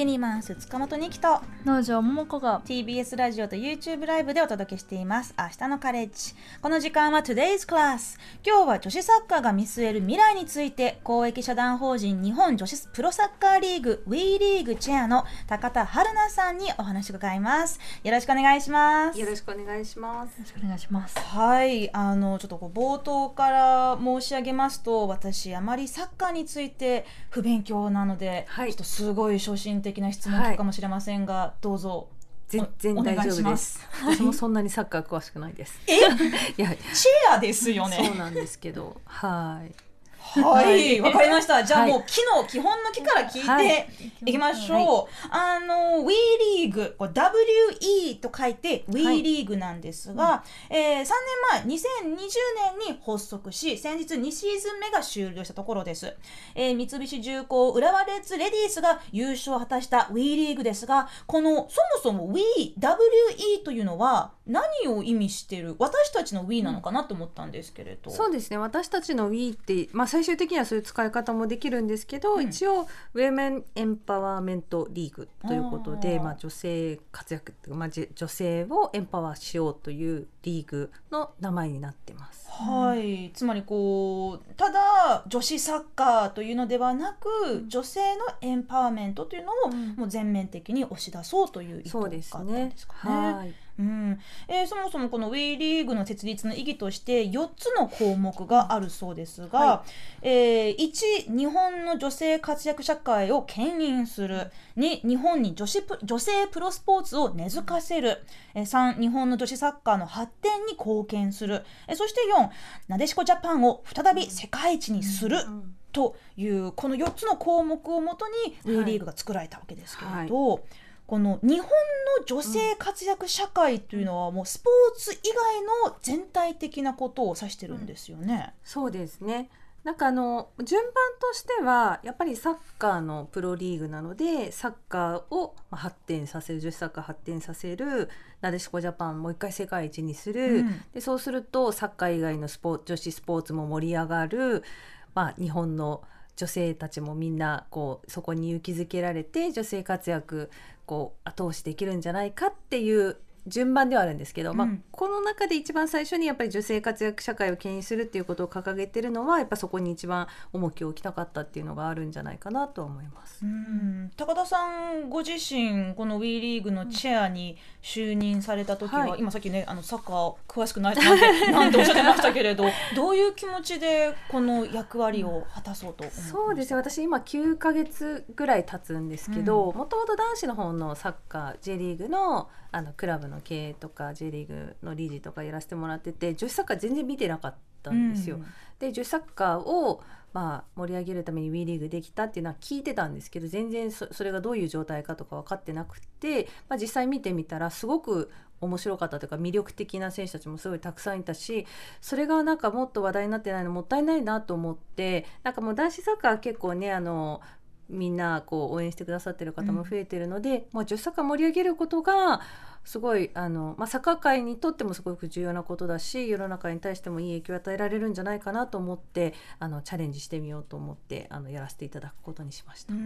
ケニーマンス塚本二木と農場桃子が TBS ラジオと YouTube ライブでお届けしています。明日のカレッジ。この時間は Today's Class 今日は女子サッカーが見据える未来について公益社団法人日本女子プロサッカーリーグ WE リーグチェアの高田春奈さんにお話を伺います。よろしくお願いします。よろしくお願いします。よろしくお願いします。はいあのちょっとこう冒頭から申し上げますと私あまりサッカーについて不勉強なので、はい。ちょっとすごい初心的な質問かもしれませんが、どうぞ。全然お大丈夫です。す。私もそんなにサッカー詳しくないです。え？いや、チェアですよそうねなんですけど、はい。はい。わかりました。じゃあはいもう木の基本の木から聞いはい。ていきましょう、あの WE リーグ。WE と書いて WE はいリーグなんですが、えー3年前2020年に発足し先日2シーズン目が終了したところです、えー三菱重工浦和レッズレディースが優勝を果たした WE リーグですがこのそもそも WE というのは何を意味してる？私たちの WE なのかなと思ったんですけれど、そうですね。私たちの We って、まあ最終的にはそういう使い方もできるんですけど、うん一応ウェメンエンパワーメントリーグということで、まあ女性活躍っていうか、まあじ女性をエンパワーしようというリーグの名前になってます。はい、つまりこうただ女子サッカーというのではなく、女性のエンパワーメントというのをうんもう全面的に押し出そうという意図があったんねです。かね。はい。うん。えーそもそもこの WE リーグの設立の意義として4つの項目があるそうですが、はえー1日本の女性活躍社会を牽引する。2日本に女子プ女性プロスポーツを根付かせる、えー3日本の女子サッカーの発展に貢献する、えーそして4なでしこジャパンを再び世界一にする、うんというこの4つの項目をもとにはい WE リーグが作られたわけですけれど、この日本の女性活躍社会というのはもうスポーツ以外の全体的なことを指してるんですよね。そうですね。なんかあの順番としてはやっぱりサッカーのプロリーグなのでサッカーをまあ発展させる女子サッカー発展させるなでしこジャパンもう一回世界一にする、うんでそうするとサッカー以外のスポー女子スポーツも盛り上がる、まあ、日本の女性たちもみんなこうそこに勇気づけられて女性活躍こう後押しできるんじゃないかっていう順番ではあるんですけど、まあうん、この中で一番最初にやっぱり女性活躍社会を牽引するっていうことを掲げてるのはやっぱそこに一番重きを置きたかったっていうのがあるんじゃないかなとは思います。うん。高田さんご自身この WE リーグのチェアに就任された時は、はい。今さっきねあのサッカー詳しくないなんてなんておっしゃってましたけれど どういう気持ちでこの役割を果たそうとそうですね。私今9ヶ月ぐらい経つんですけどもともと男子の方のサッカー J リーグのあのクラブの経営とか J リーグの理事とかやらせてもらってて女子サッカー全然見てなかったんですよ。うんで女子サッカーをまあ、盛り上げるために WE リーグできたっていうのは聞いてたんですけど全然そそれがどういう状態かとか分かってなくて、まあ、実際見てみたらすごく面白かったというか魅力的な選手たちもすごいたくさんいたしそれがなんかもっと話題になってないのもったいないなと思ってなんかもう男子サッカーは結構ねあのみんなこう応援してくださってる方も増えてるので、まあ、女子サッカー盛り上げることがすごいあの、まあ、サッカー界にとってもすごく重要なことだし世の中に対してもいい影響を与えられるんじゃないかなと思ってあのチャレンジしてみようと思ってあのやらせていただくことにしました。うん。う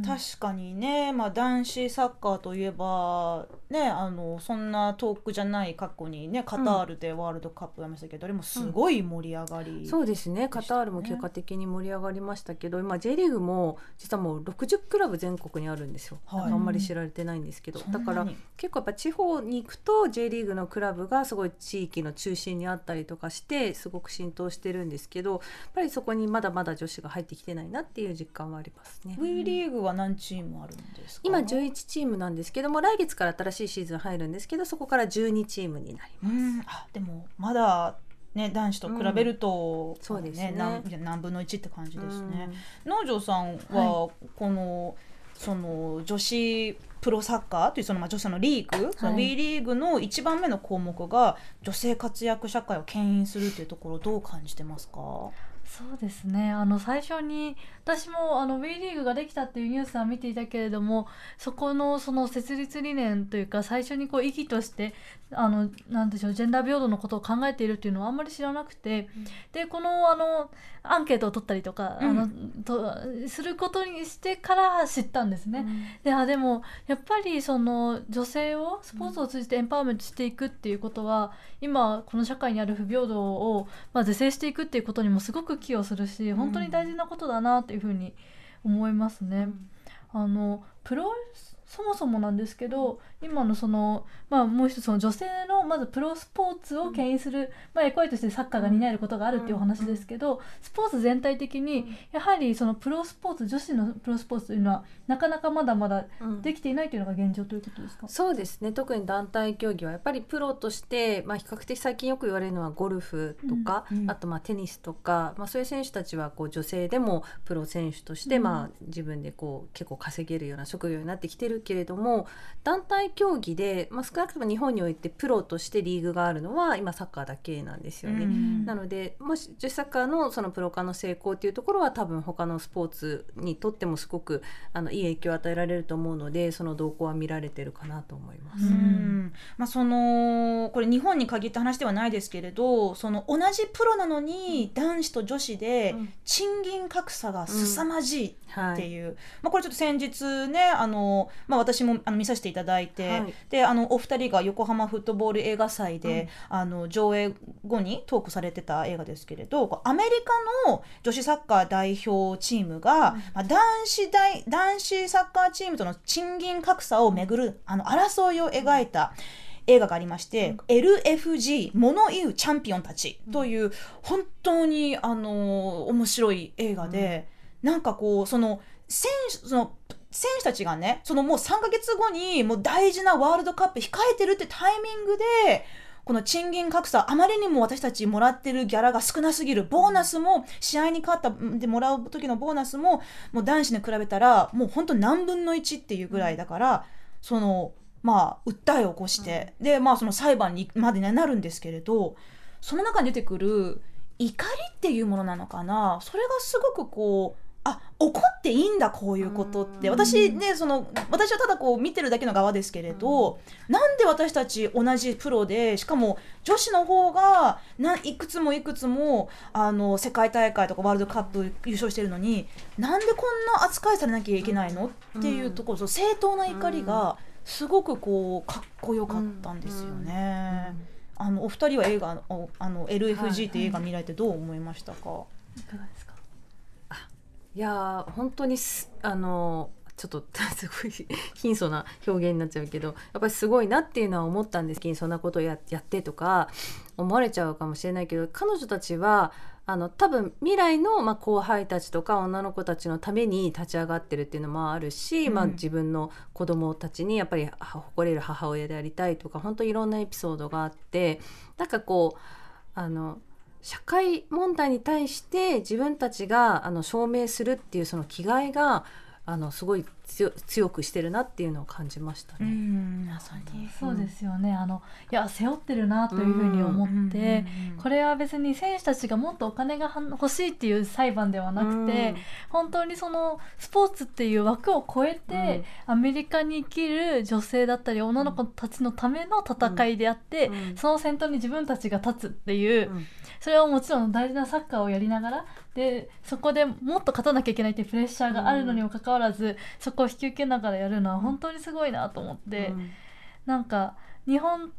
ん。確かにね、まあ、男子サッカーといえば、ね、あのそんな遠くじゃない過去に、ね、カタールでワールドカップやりましたけど、あれもすごい盛り上がり、そうですね。カタールも結果的に盛り上がりましたけど今 J リーグも実はもう60クラブ全国にあるんですよ、はい。あんまり知られてないんですけど、だから結構やっぱ地方に行くと J リーグのクラブがすごい地域の中心にあったりとかしてすごく浸透してるんですけどやっぱりそこにまだまだ女子が入ってきてないなっていう実感はありますね。WE リーグは何チームあるんですか？今11チームなんですけども来月から新しいシーズン入るんですけどそこから12チームになります。うんあでもまだ、ね、男子と比べると、そうですね何何分の1って感じですね。うん農場さんはこの、その女子プロサッカーというそのまあ女子のリーグ、その WE リーグの一番目の項目が女性活躍社会を牽引するというところをどう感じてますか、そうですね。あの最初に私もあの WE リーグができたっていうニュースは見ていたけれどもそこのその設立理念というか最初にこう意義としてあのなんでしょうジェンダー平等のことを考えているっていうのはあんまり知らなくて、でこのあのアンケートを取ったりとか、うん。あのとすることにしてから知ったんですね。であでもやっぱりその女性をスポーツを通じてエンパワーメントしていくっていうことは、今この社会にある不平等を、まあ、是正していくっていうことにもすごく寄与するし本当に大事なことだなっていうふうに思いますね。あのプロそもそもなんですけど今のその、まあ、もう一つその女性のまずプロスポーツを牽引する、まあ、役割としてサッカーが担えることがあるっていうお話ですけど、スポーツ全体的にやはりそのプロスポーツ女子のプロスポーツというのはなかなかまだまだうん。できていないというのが現状ということですか、そうですね。特に団体競技はやっぱりプロとして、まあ、比較的最近よく言われるのはゴルフとか、うん。うん。あとまあテニスとか、まあ、そういう選手たちはこう女性でもプロ選手として、うん。まあ、自分でこう結構稼げるような職業になってきてるけれども団体競技で、まあ、少なくとも日本においてプロとしてリーグがあるのは今サッカーだけなんですよね。うん。なのでもし女子サッカーのそのプロ化の成功っていうところは多分他のスポーツにとってもすごくあのいい影響を与えられると思うのでその動向は見られてるかなと思います。ううん。んまあ、そのこれ日本に限った話ではないですけれどその同じプロなのに男子と女子でうん。賃金格差が凄まじいはい、っていう、まあ、これちょっと先日ねあの、まあ、私もあの見させていただいて、はい。であのお二人が横浜フットボール映画祭で、あの上映後にトークされてた映画ですけれどアメリカの女子サッカー代表チームが、まあ、男子大男子サッカーチームとの賃金格差をめぐるあの争いを描いた。映画がありまして、LFG 物言うチャンピオンたちという本当にあの面白い映画で、なんかこうその選手その選手たちがねそのもう3ヶ月後にもう大事なワールドカップ控えてるってタイミングでこの賃金格差あまりにも私たちもらってるギャラが少なすぎるボーナスも試合に勝ったでもらう時のボーナスももう男子に比べたらもう本当何分の1っていうぐらいだから、そのまあ訴えを起こして、でまあその裁判にまでになるんですけれどその中に出てくる怒りっていうものなのかな。それがすごくこうあ怒っていいんだこういうことって。うん。私ねその私はただこう見てるだけの側ですけれど、なんで私たち同じプロでしかも女子の方がないくつもいくつもあの世界大会とかワールドカップ優勝してるのになんでこんな扱いされなきゃいけないの？っていうところ、正当な怒りがすごくこうかっこよかったんですよね。あのお二人は映画おあの LFG っていう映画見られてどう思いましたか、い。かがですかいやー本当にすあのちょっと すごい貧相な表現になっちゃうけどやっぱりすごいなっていうのは思ったんです。けどそんなことをややってとか思われちゃうかもしれないけど彼女たちはあの多分未来の、まあ、後輩たちとか女の子たちのために立ち上がってるっていうのもあるし、うん。まあ、自分の子供たちにやっぱりは誇れる母親でありたいとか本当いろんなエピソードがあってなんかこうあの社会問題に対して自分たちがあの証明するっていうその気概があのすごい強強くしてるなっていうのを感じましたね。んまさに。そうですよね、あのいや背負ってるなというふうに思って、これは別に選手たちがもっとお金がは欲しいっていう裁判ではなくて、本当にそのスポーツっていう枠を超えて、アメリカに生きる女性だったり女の子たちのための戦いであって、うんその先頭に自分たちが立つっていう、うん。それはもちろん大事なサッカーをやりながらでそこでもっと勝たなきゃいけないっていうプレッシャーがあるのにもかかわらず、そこを引き受けながらやるのは本当にすごいなと思って、うん。なんか日本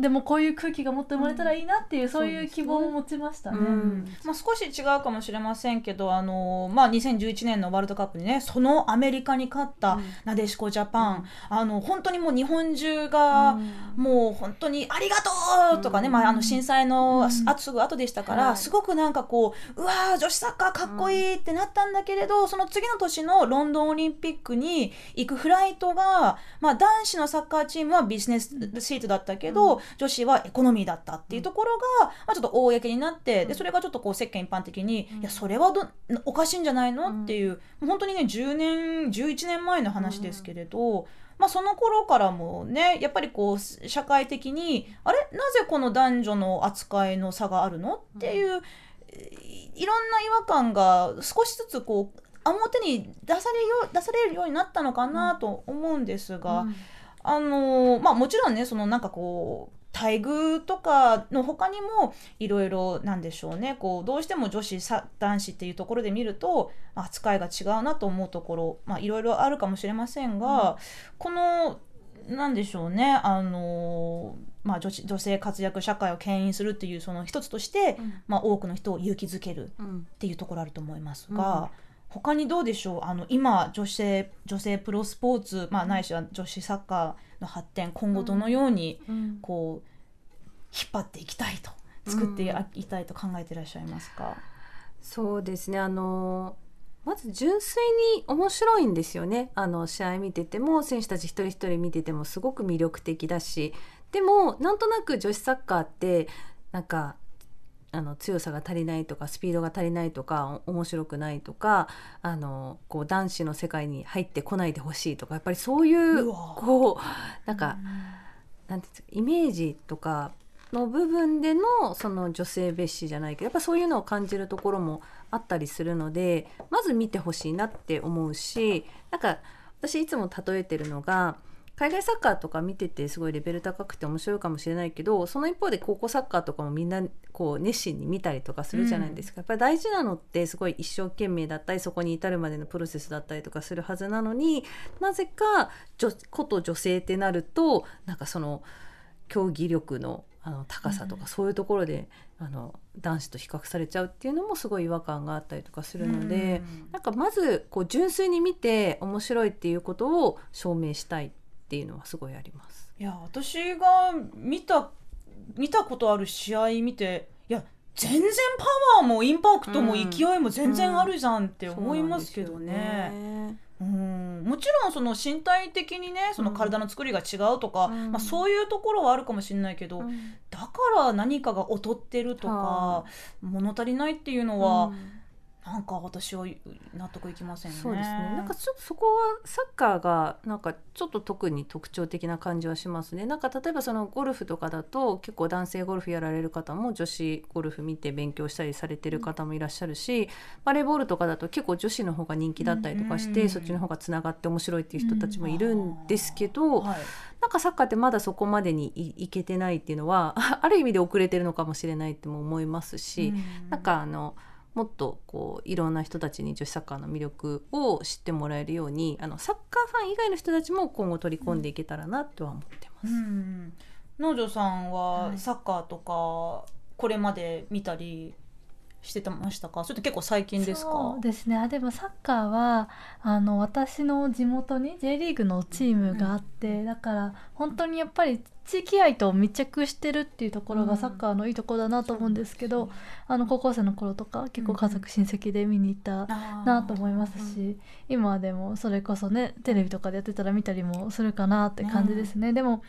でもこういう空気がもっと生まれたらいいなっていう、そういう希望を持ちましたね。うん。まあ、少し違うかもしれませんけど、あのまあ、2011年のワールドカップにねそのアメリカに勝ったなでしこジャパン、うんあの本当にもう日本中が、もう本当に「ありがとう!」とかね、うん。まあ、あの震災のうん。あすぐ後でしたから、はい。すごくなんかこううわー女子サッカーかっこいいってなったんだけれど、その次の年のロンドンオリンピックに行くフライトが、まあ、男子のサッカーチームはビジネスシートだったけど、女子はエコノミーだったっていうところが、まあ、ちょっと公になってでそれがちょっとこう世間一般的に、いやそれはどおかしいんじゃないの、っていう本当にね10年11年前の話ですけれど。まあ、その頃からもねやっぱりこう社会的にあれ？なぜこの男女の扱いの差があるの？っていういろんな違和感が少しずつこう表に出されよ出されるようになったのかなと思うんですが、うんあのまあもちろんねそのなんかこう待遇とかの他にもいろいろなんでしょうね。こうどうしても女子さ男子っていうところで見ると扱いが違うなと思うところまあいろいろあるかもしれませんが、このなんでしょうね。あのまあ女子女性活躍社会を牽引するっていうその一つとして、まあ、多くの人を勇気づけるうん。っていうところあると思いますが、他にどうでしょう？あの今女性女性プロスポーツ、まあ、ないしは女子サッカーの発展今後どのようにうん。こう引っ張っていきたいと作っていきたいと考えていらっしゃいますか、そうですね。あのまず純粋に面白いんですよね。あの試合見てても選手たち一人一人見ててもすごく魅力的だし。でもなんとなく女子サッカーってなんかあの強さが足りないとかスピードが足りないとかお面白くないとかあのこう男子の世界に入ってこないでほしいとかやっぱりそういうこうなんかなんていうんですかイメージとかの部分でのその女性蔑視じゃないけどやっぱそういうのを感じるところもあったりするのでまず見てほしいなって思うしなんか私いつも例えてるのが海外サッカーとか見ててすごいレベル高くて面白いかもしれないけどその一方で高校サッカーとかもみんなこう熱心に見たりとかするじゃないですか、やっぱり大事なのってすごい一生懸命だったりそこに至るまでのプロセスだったりとかするはずなのになぜか女こと女性ってなるとなんかその競技力のあの高さとか、うん。そういうところであの男子と比較されちゃうっていうのもすごい違和感があったりとかするので、なんかまずこう純粋に見て面白いっていうことを証明したい。っていうのはすごいあります。いや私が見た見たことある試合見ていや全然パワーもインパクトもうん勢いも全然あるじゃんって思いますけどね。うんもちろんその身体的にねその体の作りが違うとか、うん。まあ、そういうところはあるかもしれないけど、うん。だから何かが劣ってるとかは物足りないっていうのは、うんなんか私は納得いきませんね。そうですね。なんかちょっとそこはサッカーがなんかちょっと特に特徴的な感じはしますね。なんか例えばそのゴルフとかだと結構男性ゴルフやられる方も女子ゴルフ見て勉強したりされてる方もいらっしゃるし、バレーボールとかだと結構女子の方が人気だったりとかして、うんそっちの方がつながって面白いっていう人たちもいるんですけど、はいなんかサッカーってまだそこまでにいいけてないっていうのはある意味で遅れてるのかもしれないっても思いますし。うんなんかあのもっとこういろんな人たちに女子サッカーの魅力を知ってもらえるようにあのサッカーファン以外の人たちも今後取り込んでいけたらなとは思ってます。うん農場さんははい。サッカーとかこれまで見たりしてましたか？それと結構最近ですか？そうですね。あでもサッカーはあの私の地元に J リーグのチームがあって、だから本当にやっぱり地域愛と密着してるっていうところうん。がサッカーのいいところだなと思うんですけど、あの高校生の頃とか結構家族親戚で見に行ったなと思いますし、今でもそれこそねテレビとかでやってたら見たりもするかなって感じですね、でも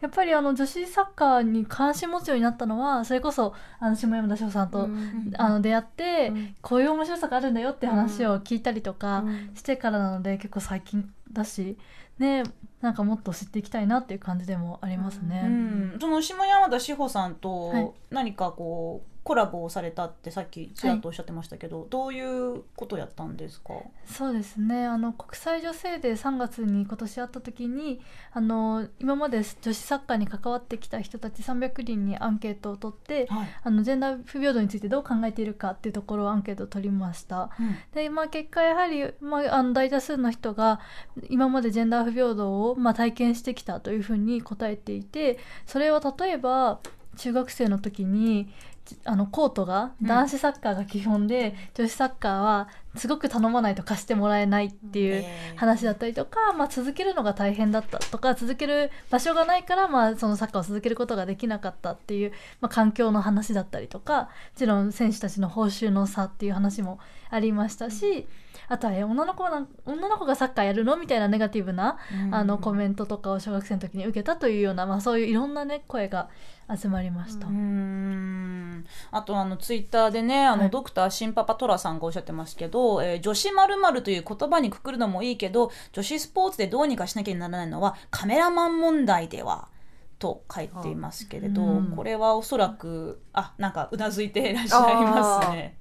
やっぱりあの女子サッカーに関心持つようになったのはそれこそあの下山田翔さんと、うんあの出会って、うん。こういう面白さがあるんだよって話を聞いたりとかうん。してからなので結構最近だしねなんかもっと知っていきたいなっていう感じでもありますね。うん、その下山田志保さんはい。と何かこうコラボをされたってさっきちらっとおっしゃってましたけど、どういうことやったんですか？そうですね。あの国際女性デー3月に今年あった時にあの今まで女子サッカーに関わってきた人たち300人にアンケートを取ってはい、あのジェンダー不平等についてどう考えているかっていうところをアンケートを取りました。で、まあ、結果やはり、まあ、あの大多数の人が今までジェンダー不平等を、まあ、体験してきたというふうに答えていてそれは例えば中学生の時にじあのコートがうん。男子サッカーが基本で、女子サッカーはすごく頼まないと貸してもらえないっていうえ。ー話だったりとか、まあ、続けるのが大変だったとか続ける場所がないから、まあ、そのサッカーを続けることができなかったっていう、まあ、環境の話だったりとかもちろん選手たちの報酬の差っていう話もありましたし、あとはえ女の子なん女の子がサッカーやるの？みたいなネガティブな、あのコメントとかを小学生の時に受けたというような、まあ、そういういろんな、ね、声が集まりました。うーん。あとあのツイッターでねあの、はい。ドクターシンパパトラさんがおっしゃってますけど、えー女子〇〇という言葉にくくるのもいいけど女子スポーツでどうにかしなきゃならないのはカメラマン問題ではと書いていますけれど、うん。これはおそらくあなんかうなずいていらっしゃいますね。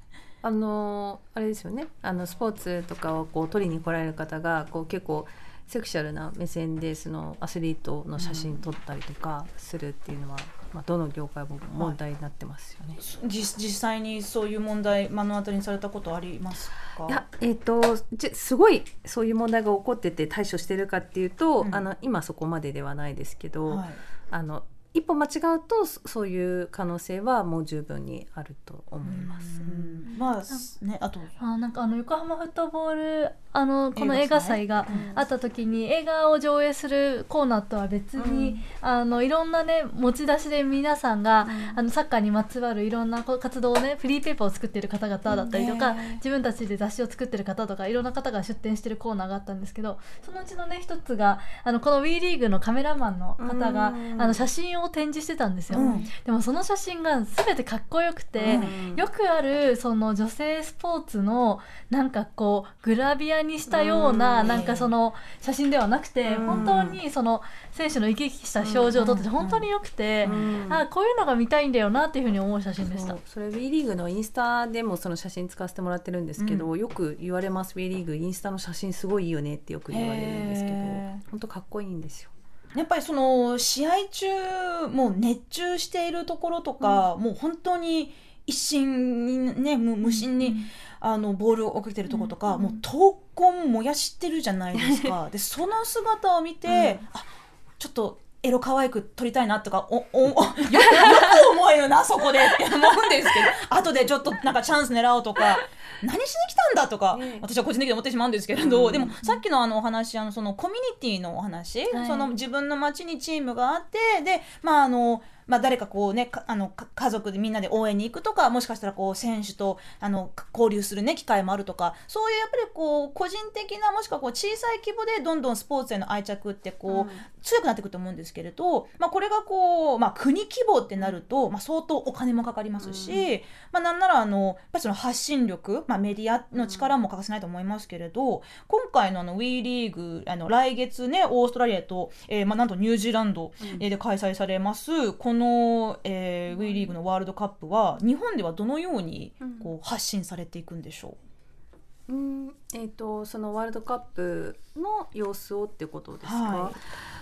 あのあれですよね。あのスポーツとかをこう取りに来られる方がこう結構セクシャルな目線でそのアスリートの写真撮ったりとかするっていうのは、まあ、どの業界も問題になってますよね。実実際にそういう問題目の当たりにされたことありますか？いやえー、とじすごいそういう問題が起こってて対処してるかっていうと、うん。あの今そこまでではないですけど、はい。あの一歩間違うとそそういう可能性はもう十分にあると思います。うん。まあねあと。あなんかあの横浜フットボールあのこの映映画祭がうん。あった時に映画を上映するコーナーとは別に、うん。あのいろんなね持ち出しで皆さんが、うん。あのサッカーにまつわるいろんな活動をねフリーペーパーを作ってる方々だったりとか、ね自分たちで雑誌を作ってる方とかいろんな方が出展してるコーナーがあったんですけどそのうちのね一つがあのこの WE リーグのカメラマンの方がうん。あの写真を展示してたんですよ。うん。でもその写真が全てかっこよくて、うん。よくあるその女性スポーツのなんかこうグラビアにしたようなうん。なんかその写真ではなくてうん。本当にその選手の生き生きした表情を撮っててうん。本当によくてうん。あこういうのが見たいんだよなっていうふうに思う写真でした。そう。それ WE リーグのインスタでもその写真使わせてもらってるんですけど、うよく言われます。WE リーグインスタの写真すごいいいよねってよく言われるんですけど本当かっこいいんですよ。やっぱりその試合中もう熱中しているところとか、もう本当に一心にね無無心に、あのボールをかけてるところとか、うんもう闘魂燃やしてるじゃないですか。でその姿を見て、あちょっとエロ可愛く撮りたいなとかおおお よくよく思えるなそこでって思うんですけど後でちょっとなんかチャンス狙おうとか何しに来たんだとか、ね私は個人的に思ってしまうんですけれど、うん。でもさっきのあのお話あのそのコミュニティのお話、はい。その自分の町にチームがあってでまああのまあ、誰かこうねかあのか家族でみんなで応援に行くとかもしかしたらこう選手とあのか交流する、ね、機会もあるとかそういうやっぱりこう個人的なもしくはこう小さい規模でどんどんスポーツへの愛着ってこう、うん。強くなっていくと思うんですけれど、まあ、これがこう、まあ、国規模ってなると、まあ、相当お金もかかりますし、まあ、なんならあのやっぱりその発信力、まあ、メディアの力も欠かせないと思いますけれど今回のあの WE リーグあの来月ねオーストラリアと、えーまあ、なんとニュージーランドで開催されますこの、えー、WE リーグのワールドカップは日本ではどのようにこう発信されていくんでしょうん。えー、とそのワールドカップの様子をってことですか、はい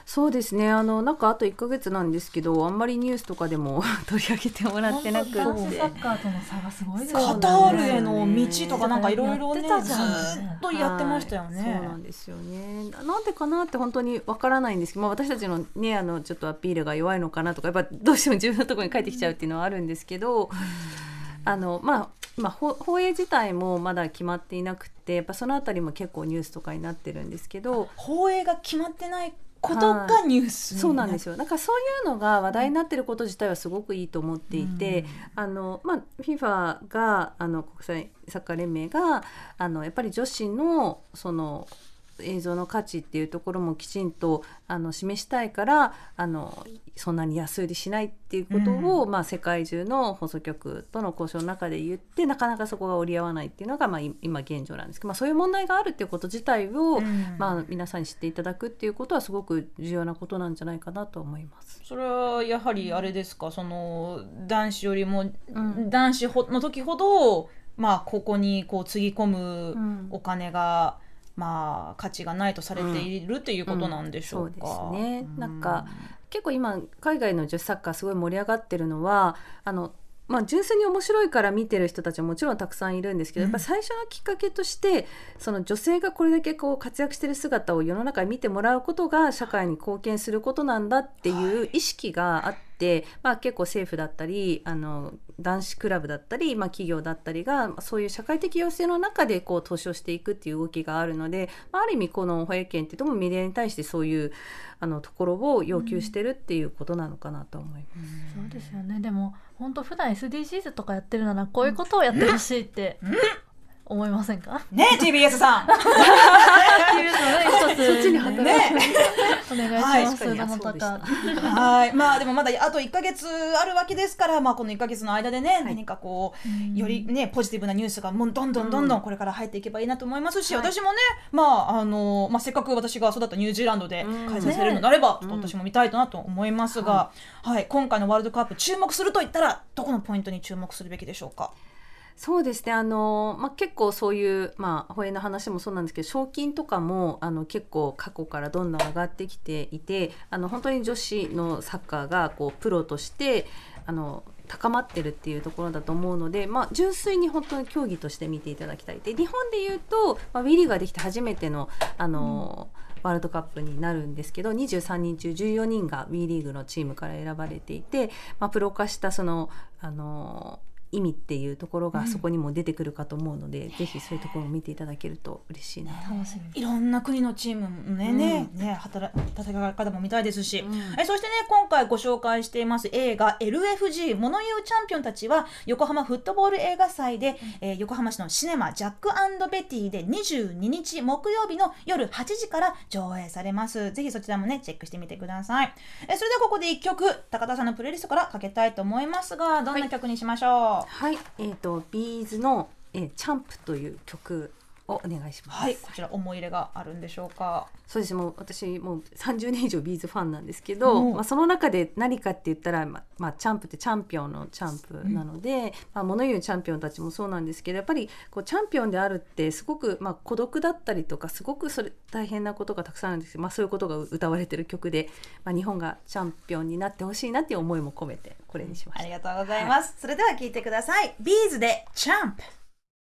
そうですね。あのなんかあと1ヶ月なんですけどあんまりニュースとかでも 取り上げてもらってなくて。男子サッカーとの差がすごいですね。カタールへの道とかなんかいろいろねずやっとやってましたよね。はいそうなんですよね。ななんでかなって本当にわからないんですけど、まあ、私たちのねあのちょっとアピールが弱いのかなとかやっぱどうしても自分のところに帰ってきちゃうっていうのはあるんですけど、あのまあまあ、ほ放映自体もまだ決まっていなくてやっぱそのあたりも結構ニュースとかになってるんですけど放映が決まってないことがニュースにそうなんですよ。よ。なんかそういうのが話題になってること自体はすごくいいと思っていて、うん。あのまあ、FIFA があの国際サッカー連盟があのやっぱり女子のその映像の価値っていうところもきちんとあの示したいからあのそんなに安売りしないっていうことを、まあ、世界中の放送局との交渉の中で言ってなかなかそこが折り合わないっていうのが、まあ、い今現状なんですけど、まあ、そういう問題があるっていうこと自体を、うん。まあ、皆さんに知っていただくっていうことはすごく重要なことなんじゃないかなと思います。それはやはりあれですか？その男子よりも、ん。男子ほの時ほどまあここにこうつぎ込むん。お金が、まあ価値がないとされているということなんでしょうか。うんそうですねうんなんか結構今海外の女子サッカーすごい盛り上がってるのはあのまあ、純粋に面白いから見てる人たちはもちろんたくさんいるんですけど、うん。やっぱ最初のきっかけとしてその女性がこれだけこう活躍してる姿を世の中に見てもらうことが社会に貢献することなんだっていう意識があって、まあ、結構政府だったりあの男子クラブだったり、まあ、企業だったりがまあそういう社会的要請の中でこう投資をしていくっていう動きがあるので、まあ、ある意味この保育園っていうともメディアに対してそういうあのところを要求してるっていうことなのかなと思います。そうですよね。でも本当普段 SDGs とかやってるならこういうことをやってほしいって。思いませんか？ね TBS さん。っていうので一つそっちに働ね。お願いします、はい。まあでもまだあと1か月あるわけですから、まあ、この1か月の間でね、何かこうよりねポジティブなニュースがもうどんどんどんどんこれから入っていけばいいなと思いますし、はい。私もね、まああのまあ、せっかく私が育ったニュージーランドでうん。開催されるのであれば、ねちょっと私も見たいなと思いますが、はい。今回のワールドカップ注目するといったらどこのポイントに注目するべきでしょうか？そうですね。あの、まあ、結構そういう、まあ、保衛の話もそうなんですけど賞金とかもあの結構過去からどんどん上がってきていてあの本当に女子のサッカーがこうプロとしてあの高まってるっていうところだと思うので、まあ、純粋に本当に競技として見ていただきたい。で日本でいうと、まあ、ウィリーができて初めてのあの、ワールドカップになるんですけど23人中14人が WE リーグのチームから選ばれていて、まあ、プロ化したそのあの意味っていうところがそこにも出てくるかと思うので、ぜひそういうところを見ていただけると嬉しいな。と。楽しみ。いろんな国のチームもね,、うん。ねね働戦い方も見たいですし、うん。えそしてね今回ご紹介しています映画 LFG 物言うチャンピオンたちは横浜フットボール映画祭で、えー横浜市のシネマジャックベティで22日木曜日の夜8時から上映されます。ぜひそちらもねチェックしてみてください。えそれではここで1曲高田さんのプレイリストからかけたいと思いますがどんな曲にしましょう？はい、はいえっ、とビーズの、えーチャンプという曲をお願いします。はい、こちら思い入れがあるんでしょうか？そうです。もう私もう30年以上ビーズファンなんですけど、うん。まあ、その中で何かって言ったら、ままあ、チャンプってチャンピオンのチャンプなので、まあ、物言うチャンピオンたちもそうなんですけどやっぱりこうチャンピオンであるってすごく、まあ、孤独だったりとかすごくそれ大変なことがたくさんあるんですけど、まあ、そういうことが歌われてる曲で、まあ、日本がチャンピオンになってほしいなっていう思いも込めてこれにしました。ありがとうございます、それでは聞いてください。ビーズでチャンプ